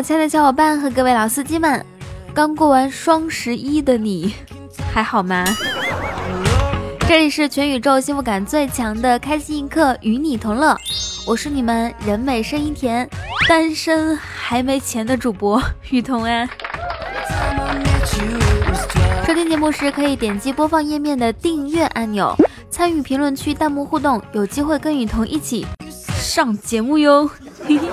亲爱的小伙伴和各位老司机们，刚过完双十一的你还好吗？这里是全宇宙幸福感最强的开心一刻，与你同乐。我是你们人美声音甜、单身还没钱的主播雨桐啊。收听节目时可以点击播放页面的订阅按钮，参与评论区弹幕互动，有机会跟雨桐一起上节目哟。嘿嘿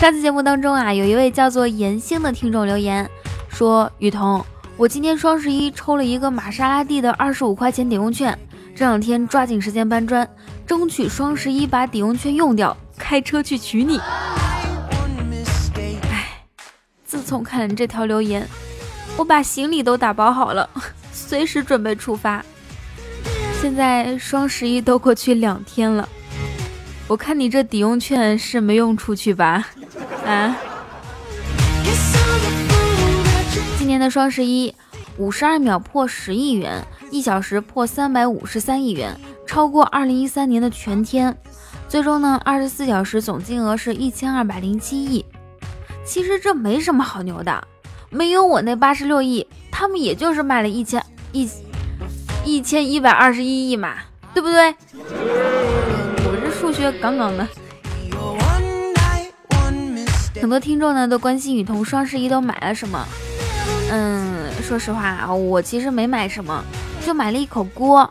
上次节目当中啊，有一位叫做严星的听众留言说：“雨桐，我今天双十一抽了一个玛莎拉蒂的二十五块钱抵用券，这两天抓紧时间搬砖，争取双十一把抵用券用掉，开车去娶你。”哎，自从看了这条留言，我把行李都打包好了，随时准备出发。现在双十一都过去两天了，我看你这抵用券是没用出去吧？啊！今年的双十一，五十二秒破十亿元，一小时破三百五十三亿元，超过二零一三年的全天。最终呢，二十四小时总金额是一千二百零七亿。其实这没什么好牛的，没有我那八十六亿，他们也就是卖了一千一一千一百二十一亿嘛，对不对？我这数学杠杠的。很多听众呢都关心雨桐双十一都买了什么。嗯，说实话啊，我其实没买什么，就买了一口锅，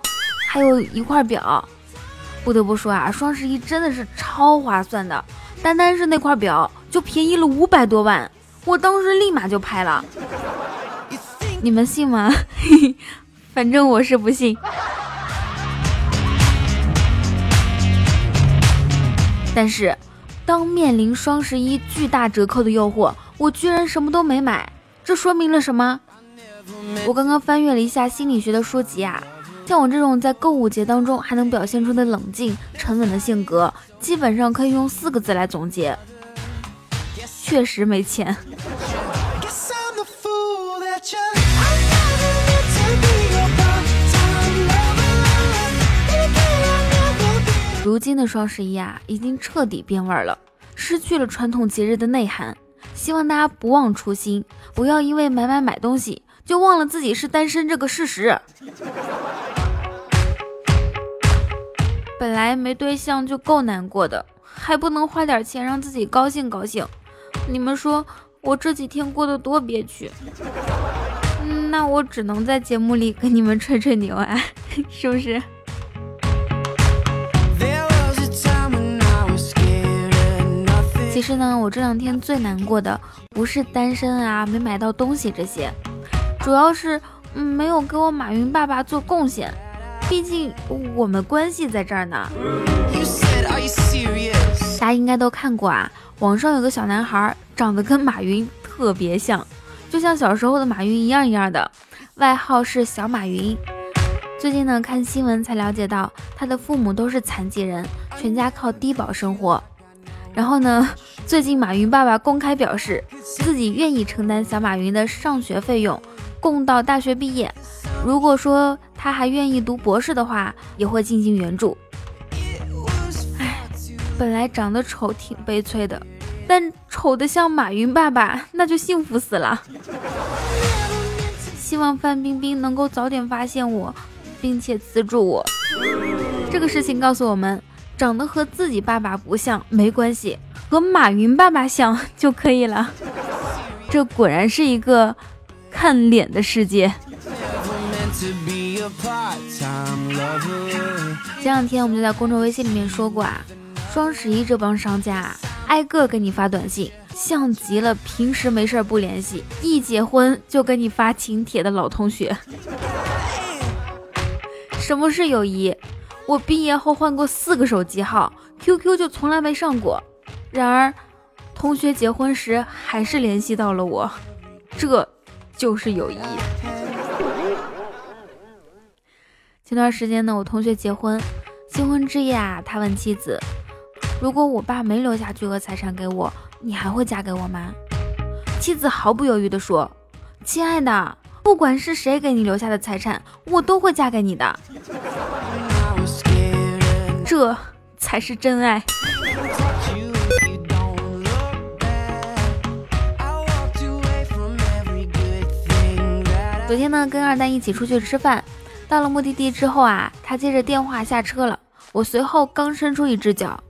还有一块表。不得不说啊，双十一真的是超划算的，单单是那块表就便宜了五百多万，我当时立马就拍了。你们信吗？反正我是不信。但是。当面临双十一巨大折扣的诱惑，我居然什么都没买，这说明了什么？我刚刚翻阅了一下心理学的书籍啊，像我这种在购物节当中还能表现出的冷静沉稳的性格，基本上可以用四个字来总结：确实没钱。如今的双十一啊，已经彻底变味了，失去了传统节日的内涵。希望大家不忘初心，不要因为买买买东西就忘了自己是单身这个事实。本来没对象就够难过的，还不能花点钱让自己高兴高兴。你们说我这几天过得多憋屈？那我只能在节目里跟你们吹吹牛啊，是不是？其实呢，我这两天最难过的不是单身啊，没买到东西这些，主要是嗯没有给我马云爸爸做贡献，毕竟我们关系在这儿呢。大家应该都看过啊，网上有个小男孩长得跟马云特别像，就像小时候的马云一样一样的，外号是小马云。最近呢，看新闻才了解到他的父母都是残疾人，全家靠低保生活。然后呢？最近马云爸爸公开表示，自己愿意承担小马云的上学费用，供到大学毕业。如果说他还愿意读博士的话，也会进行援助。唉，本来长得丑挺悲催的，但丑的像马云爸爸，那就幸福死了。希望范冰冰能够早点发现我，并且资助我。这个事情告诉我们。长得和自己爸爸不像没关系，和马云爸爸像就可以了。这果然是一个看脸的世界。前两天我们就在公众微信里面说过啊，双十一这帮商家挨个给你发短信，像极了平时没事不联系，一结婚就给你发请帖的老同学。什么是友谊？我毕业后换过四个手机号，QQ 就从来没上过。然而，同学结婚时还是联系到了我，这就是友谊。前段时间呢，我同学结婚，新婚之夜啊，他问妻子：“如果我爸没留下巨额财产给我，你还会嫁给我吗？”妻子毫不犹豫地说：“亲爱的，不管是谁给你留下的财产，我都会嫁给你的。”这才是真爱。昨天呢，跟二蛋一起出去吃饭，到了目的地之后啊，他接着电话下车了。我随后刚伸出一只脚，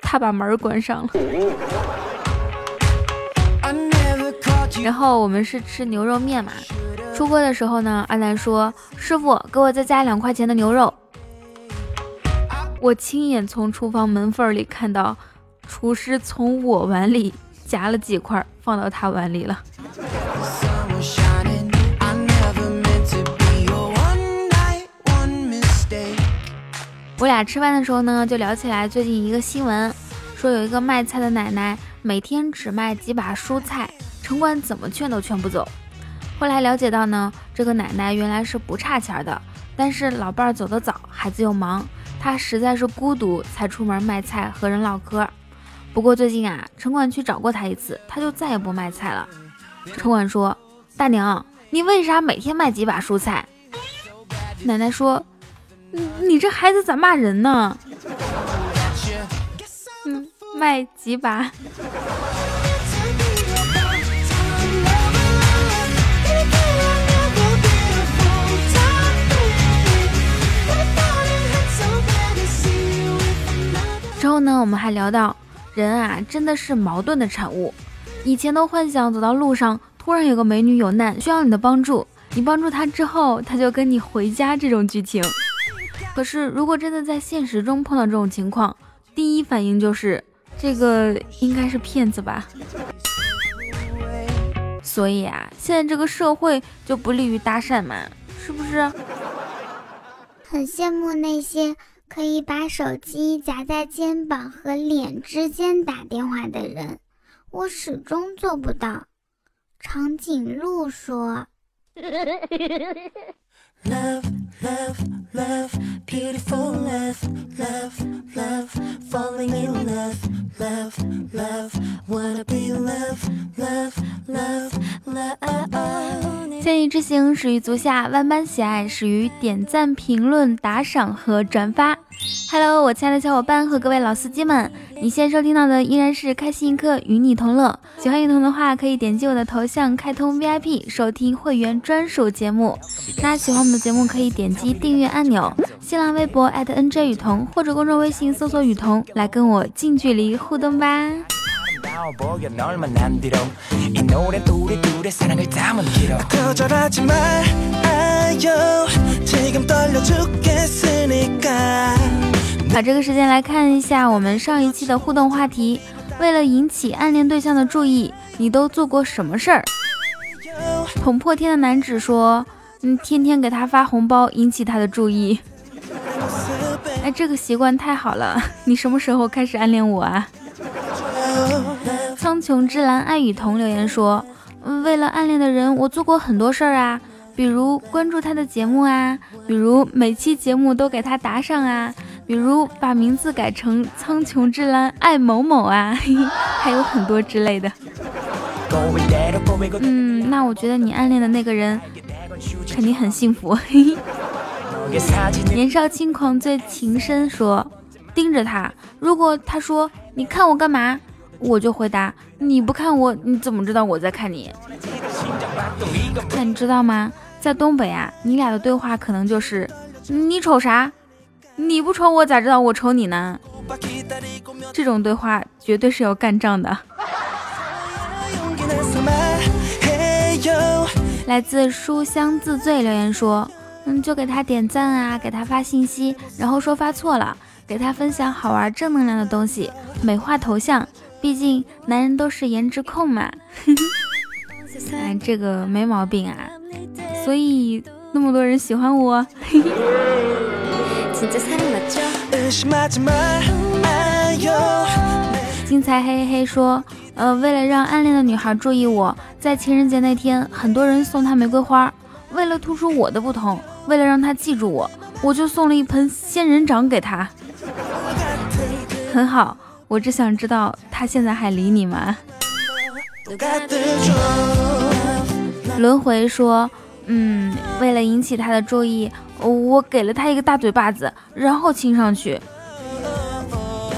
他把门关上了。然后我们是吃牛肉面嘛，出锅的时候呢，二蛋说：“师傅，给我再加两块钱的牛肉。”我亲眼从厨房门缝里看到，厨师从我碗里夹了几块放到他碗里了。我俩吃饭的时候呢，就聊起来最近一个新闻，说有一个卖菜的奶奶每天只卖几把蔬菜，城管怎么劝都劝不走。后来了解到呢，这个奶奶原来是不差钱的，但是老伴儿走得早，孩子又忙，他实在是孤独，才出门卖菜和人唠嗑。不过最近啊，城管去找过他一次，他就再也不卖菜了。城管说：“大娘，你为啥每天卖几把蔬菜？”奶奶说。你这孩子咋骂人呢？嗯，卖几把。我们还聊到，人啊，真的是矛盾的产物。以前都幻想走到路上，突然有个美女有难需要你的帮助，你帮助她之后，她就跟你回家这种剧情。可是，如果真的在现实中碰到这种情况，第一反应就是这个应该是骗子吧。所以啊，现在这个社会就不利于搭讪嘛，是不是？很羡慕那些可以把手机夹在肩膀和脸之间打电话的人，我始终做不到。长颈鹿说。Love, love, love, beautiful love, love, love, falling in love, love, love, wanna be love, love, love, love. 千里之行，始于足下；万般喜爱，始于点赞、评论、打赏和转发。Hello，我亲爱的小伙伴和各位老司机们，你现在收听到的依然是开心一刻，与你同乐。喜欢雨桐的话，可以点击我的头像开通 VIP，收听会员专属节目。那喜欢我们的节目，可以点击订阅按钮。新浪微博 @NJ 雨桐或者公众微信搜索雨桐，来跟我近距离互动吧。把这个时间来看一下我们上一期的互动话题。为了引起暗恋对象的注意，你都做过什么事儿？捅破天的男子说：“嗯，天天给他发红包，引起他的注意。”哎，这个习惯太好了。你什么时候开始暗恋我啊？苍穹之蓝爱雨桐留言说：“，为了暗恋的人，我做过很多事儿啊，比如关注他的节目啊，比如每期节目都给他打赏啊。”比如把名字改成苍穹之蓝爱某某啊，还有很多之类的。嗯，那我觉得你暗恋的那个人肯定很幸福。年少轻狂最情深说，盯着他，如果他说你看我干嘛，我就回答你不看我，你怎么知道我在看你？那你知道吗？在东北啊，你俩的对话可能就是你瞅啥？你不瞅我咋知道我瞅你呢？这种对话绝对是要干仗的。来自书香自醉留言说，嗯，就给他点赞啊，给他发信息，然后说发错了，给他分享好玩正能量的东西，美化头像，毕竟男人都是颜值控嘛。哎，这个没毛病啊，所以那么多人喜欢我。精彩嘿嘿嘿说，呃，为了让暗恋的女孩注意我，在情人节那天，很多人送她玫瑰花。为了突出我的不同，为了让她记住我，我就送了一盆仙人掌给她。很好，我只想知道她现在还理你吗？轮回说，嗯，为了引起她的注意。我给了他一个大嘴巴子，然后亲上去。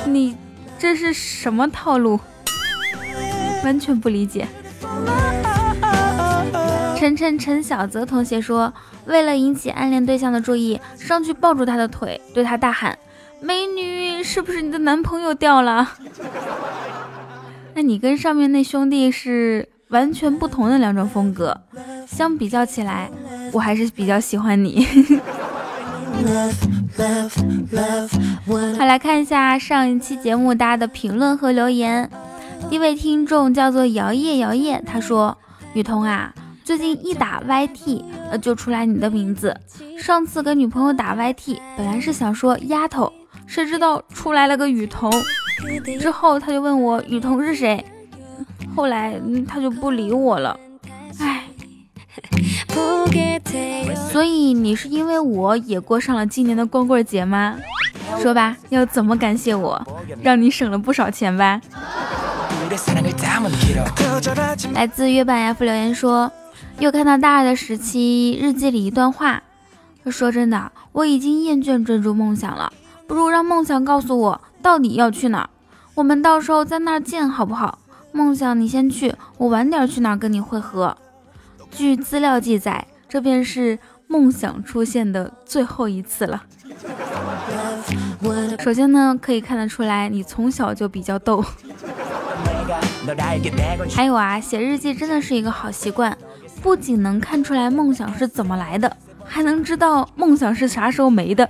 你这是什么套路？完全不理解。陈晨陈小泽同学说，为了引起暗恋对象的注意，上去抱住他的腿，对他大喊：“美女，是不是你的男朋友掉了？” 那你跟上面那兄弟是完全不同的两种风格，相比较起来，我还是比较喜欢你。好，来看一下上一期节目大家的评论和留言。一位听众叫做摇曳摇曳，他说：“雨桐啊，最近一打 YT，呃，就出来你的名字。上次跟女朋友打 YT，本来是想说丫头，谁知道出来了个雨桐。之后他就问我雨桐是谁，后来他就不理我了。唉，所以你是因为我也过上了今年的光棍节吗？说吧，要怎么感谢我，让你省了不少钱吧？”来自月半 F 留言说，又看到大二的时期日记里一段话。说真的，我已经厌倦追逐梦想了，不如让梦想告诉我到底要去哪儿，我们到时候在那儿见好不好？梦想你先去，我晚点去哪儿跟你会合。据资料记载，这便是梦想出现的最后一次了。首先呢，可以看得出来你从小就比较逗。还有啊，写日记真的是一个好习惯，不仅能看出来梦想是怎么来的，还能知道梦想是啥时候没的。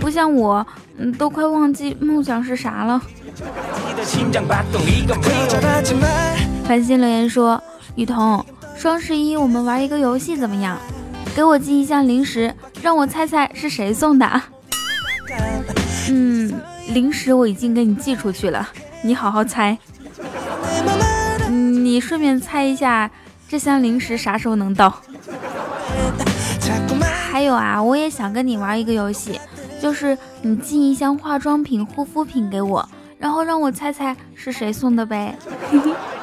不像我，嗯，都快忘记梦想是啥了。繁星留言说：“雨桐，双十一我们玩一个游戏怎么样？给我寄一箱零食，让我猜猜是谁送的。”嗯，零食我已经给你寄出去了，你好好猜。你顺便猜一下，这箱零食啥时候能到？还有啊，我也想跟你玩一个游戏，就是你寄一箱化妆品、护肤品给我，然后让我猜猜是谁送的呗。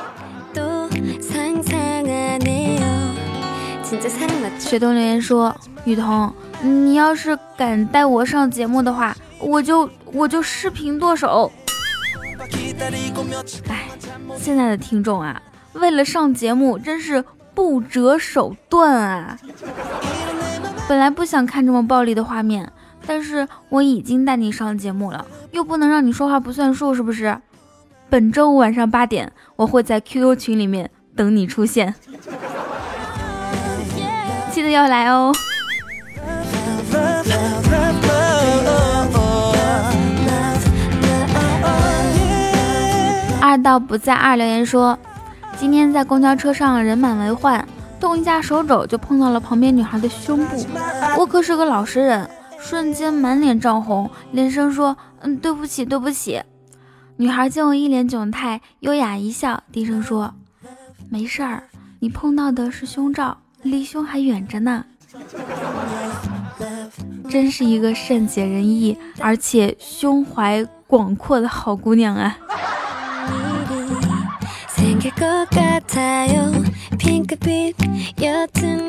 雪冬留言说：“雨桐，你要是敢带我上节目的话，我就我就视频剁手。”哎，现在的听众啊。为了上节目，真是不择手段啊！本来不想看这么暴力的画面，但是我已经带你上节目了，又不能让你说话不算数，是不是？本周五晚上八点，我会在 QQ 群里面等你出现，要来哦。二道不在二留言说。今天在公交车上人满为患，动一下手肘就碰到了旁边女孩的胸部。我可是个老实人，瞬间满脸涨红，连声说：“嗯，对不起，对不起。”女孩见我一脸窘态，优雅一笑，低声说：“没事儿，你碰到的是胸罩，离胸还远着呢。”真是一个善解人意而且胸怀广阔的好姑娘啊！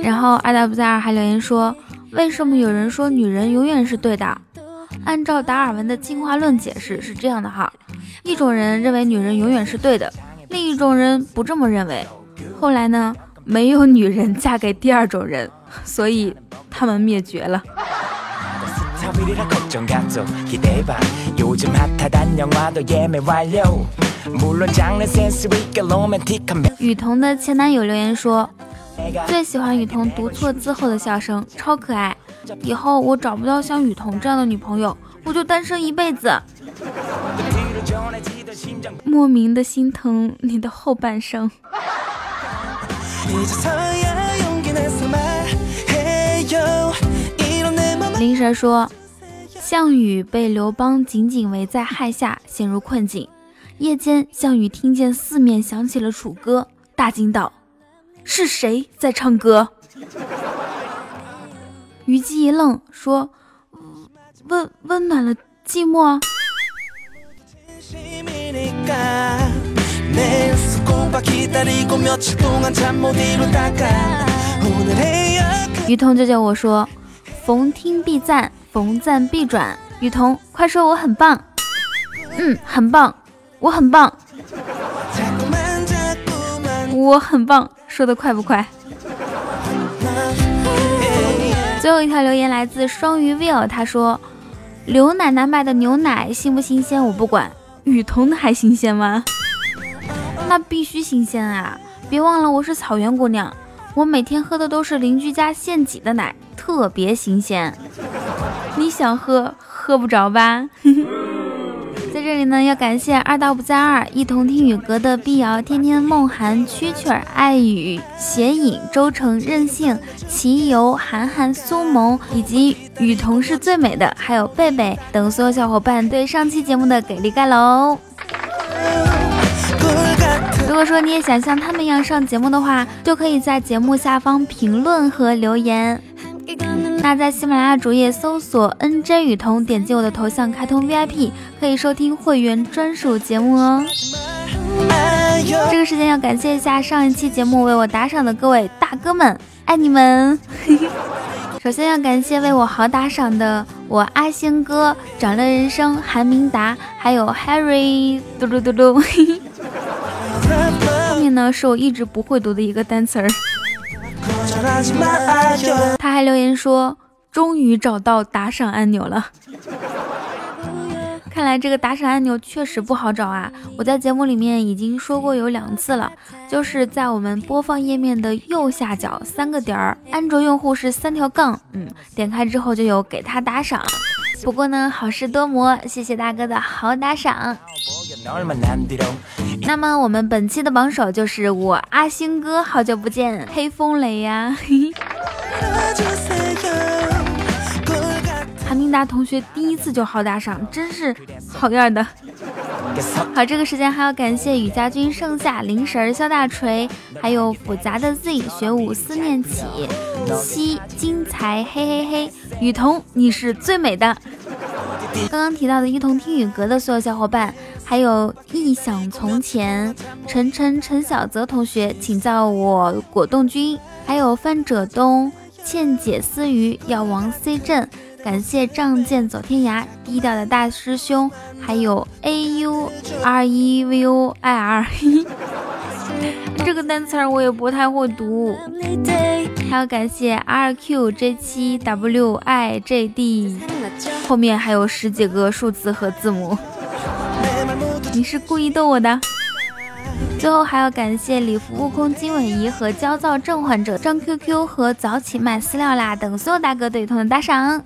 然后二大不在二还留言说，为什么有人说女人永远是对的？按照达尔文的进化论解释是这样的哈，一种人认为女人永远是对的，另一种人不这么认为。后来呢，没有女人嫁给第二种人，所以他们灭绝了。雨桐的前男友留言说：“最喜欢雨桐读错字后的笑声，超可爱。以后我找不到像雨桐这样的女朋友，我就单身一辈子。”莫名的心疼你的后半生。林神说：“项羽被刘邦紧紧围在垓下，陷入困境。”夜间，项羽听见四面响起了楚歌，大惊道：“是谁在唱歌？”虞姬一愣，说：“温温暖了寂寞。”雨桐就叫我说：“逢听必赞，逢赞必转。”雨桐，快说我很棒。嗯，很棒。我很棒，我很棒，说的快不快？最后一条留言来自双鱼 will，他说：“刘奶奶卖的牛奶新不新鲜我不管，雨桐的还新鲜吗？那必须新鲜啊！别忘了我是草原姑娘，我每天喝的都是邻居家现挤的奶，特别新鲜。你想喝，喝不着吧？” 在这里呢，要感谢二道不在二、一同听雨阁的碧瑶、天天梦涵、蛐蛐儿、爱雨、斜影、周成、任性、骑游、涵涵、苏萌，以及雨桐是最美的，还有贝贝等所有小伙伴对上期节目的给力盖楼。如果说你也想像他们一样上节目的话，就可以在节目下方评论和留言。那在喜马拉雅主页搜索 “nj 雨桐”，点击我的头像开通 VIP，可以收听会员专属节目哦。这个时间要感谢一下上一期节目为我打赏的各位大哥们，爱你们！首先要感谢为我好打赏的我阿星哥、掌乐人生、韩明达，还有 Harry 嘟噜嘟噜。呢是我一直不会读的一个单词儿。他还留言说：“终于找到打赏按钮了。”看来这个打赏按钮确实不好找啊！我在节目里面已经说过有两次了，就是在我们播放页面的右下角三个点儿，安卓用户是三条杠，嗯，点开之后就有给他打赏。不过呢，好事多磨，谢谢大哥的好打赏。那么我们本期的榜首就是我阿星哥，好久不见，黑风雷呀！韩明达同学第一次就好打赏，真是好样的。好，这个时间还要感谢雨家军、盛夏、灵神、肖大锤，还有复杂的 Z、学武、思念起、七金财、嘿嘿嘿、雨桐，你是最美的。刚刚提到的一同听雨阁的所有小伙伴，还有忆想从前、陈晨、陈小泽同学，请叫我果冻君，还有范者东、倩姐思鱼、药王 C 镇，感谢仗剑走天涯、低调的大师兄，还有 A U R E V O I R，这个单词我也不太会读。还要感谢 R Q J 七 W I J D，后面还有十几个数字和字母，你是故意逗我的。最后还要感谢礼服悟空金尾仪和焦躁症患者张 QQ 和早起卖饲料啦等所有大哥对雨桐的打赏。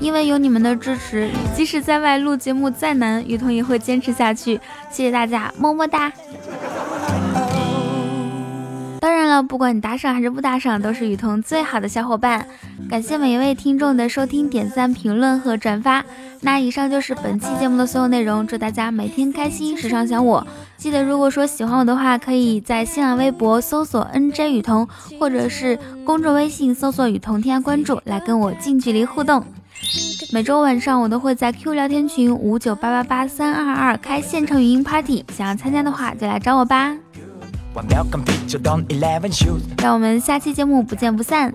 因为有你们的支持，即使在外录节目再难，雨桐也会坚持下去。谢谢大家，么么哒。了，不管你打赏还是不打赏，都是雨桐最好的小伙伴。感谢每一位听众的收听、点赞、评论和转发。那以上就是本期节目的所有内容，祝大家每天开心，时常想我。记得如果说喜欢我的话，可以在新浪微博搜索 “nj 雨桐”，或者是公众微信搜索“雨桐”添加关注，来跟我近距离互动。每周晚上我都会在 Q 聊天群五九八八八三二二开现场语音 party，想要参加的话就来找我吧。 让我们下期节目不见不散。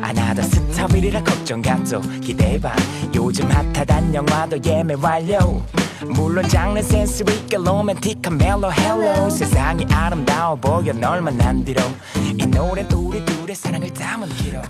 하나더 스타일이라 걱정감도 기대봐 요즘 핫하단 영화도 예매 완료 물론 장르 센스 있게 로맨틱한 멜로 헬로 세상이 아름다워 보여 널 만난 뒤로 이 노래 우리 둘의 사랑을 담은 기록